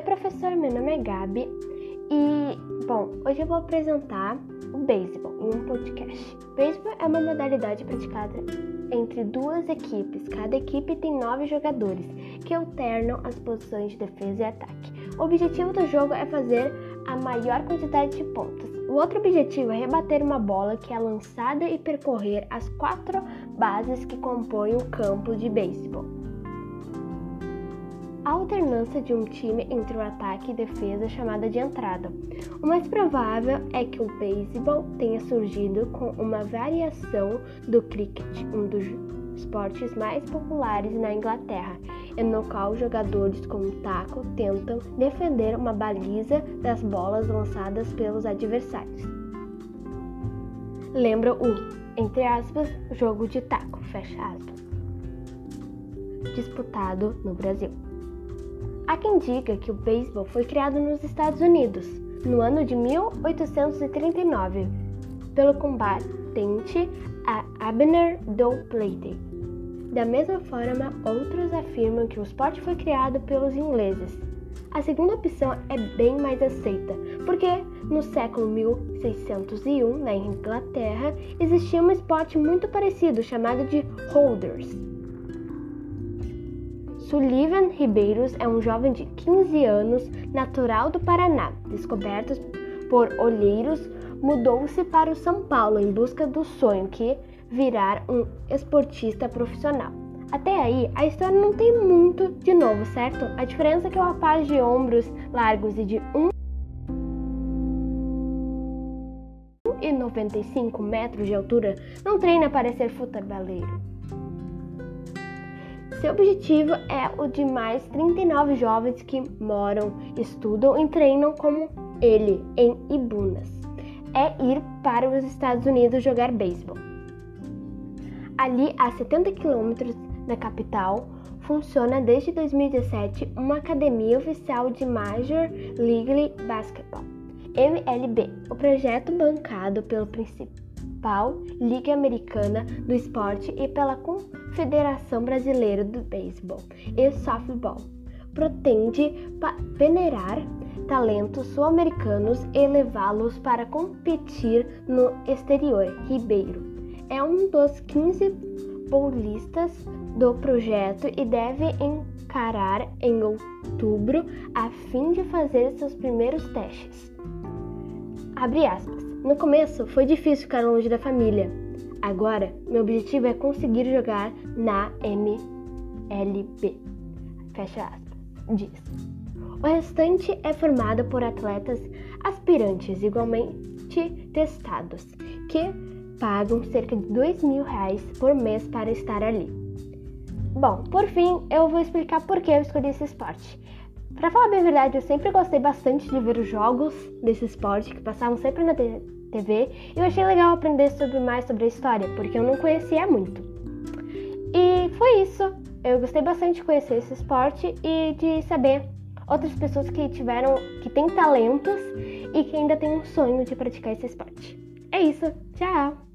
professor, meu nome é Gabi e, bom, hoje eu vou apresentar o beisebol em um podcast. Beisebol é uma modalidade praticada entre duas equipes. Cada equipe tem nove jogadores que alternam as posições de defesa e ataque. O objetivo do jogo é fazer a maior quantidade de pontos. O outro objetivo é rebater uma bola que é lançada e percorrer as quatro bases que compõem o campo de beisebol. A alternância de um time entre o ataque e defesa é chamada de entrada. O mais provável é que o beisebol tenha surgido com uma variação do cricket, um dos esportes mais populares na Inglaterra, e no qual jogadores com um taco tentam defender uma baliza das bolas lançadas pelos adversários. Lembra o, entre aspas, jogo de taco, fecha aspas, disputado no Brasil. Há quem diga que o beisebol foi criado nos Estados Unidos no ano de 1839 pelo combatente Abner Doubleday. Da mesma forma, outros afirmam que o esporte foi criado pelos ingleses. A segunda opção é bem mais aceita, porque no século 1601, na Inglaterra, existia um esporte muito parecido chamado de holders Sullivan Ribeiros é um jovem de 15 anos, natural do Paraná, descoberto por olheiros, mudou-se para o São Paulo em busca do sonho que virar um esportista profissional. Até aí, a história não tem muito de novo, certo? A diferença é que o rapaz de ombros largos e de 1,95 metros de altura não treina para ser futeboleiro. Seu objetivo é o de mais 39 jovens que moram, estudam e treinam como ele em Ibunas. É ir para os Estados Unidos jogar beisebol. Ali, a 70 quilômetros da capital, funciona desde 2017 uma academia oficial de Major League Baseball, MLB, o projeto bancado pelo princípio principal liga americana do esporte e pela Confederação Brasileira do Beisebol e Softball. Pretende venerar talentos sul-americanos e levá-los para competir no exterior. Ribeiro é um dos 15 paulistas do projeto e deve encarar em outubro a fim de fazer seus primeiros testes. Abre aspas. No começo foi difícil ficar longe da família. Agora, meu objetivo é conseguir jogar na MLB. Fecha aspas. Diz. O restante é formado por atletas aspirantes igualmente testados, que pagam cerca de dois mil reais por mês para estar ali. Bom, por fim, eu vou explicar por que eu escolhi esse esporte. Para falar bem a verdade, eu sempre gostei bastante de ver os jogos desse esporte que passavam sempre na TV e eu achei legal aprender sobre mais sobre a história, porque eu não conhecia muito. E foi isso. Eu gostei bastante de conhecer esse esporte e de saber outras pessoas que tiveram, que têm talentos e que ainda têm um sonho de praticar esse esporte. É isso. Tchau!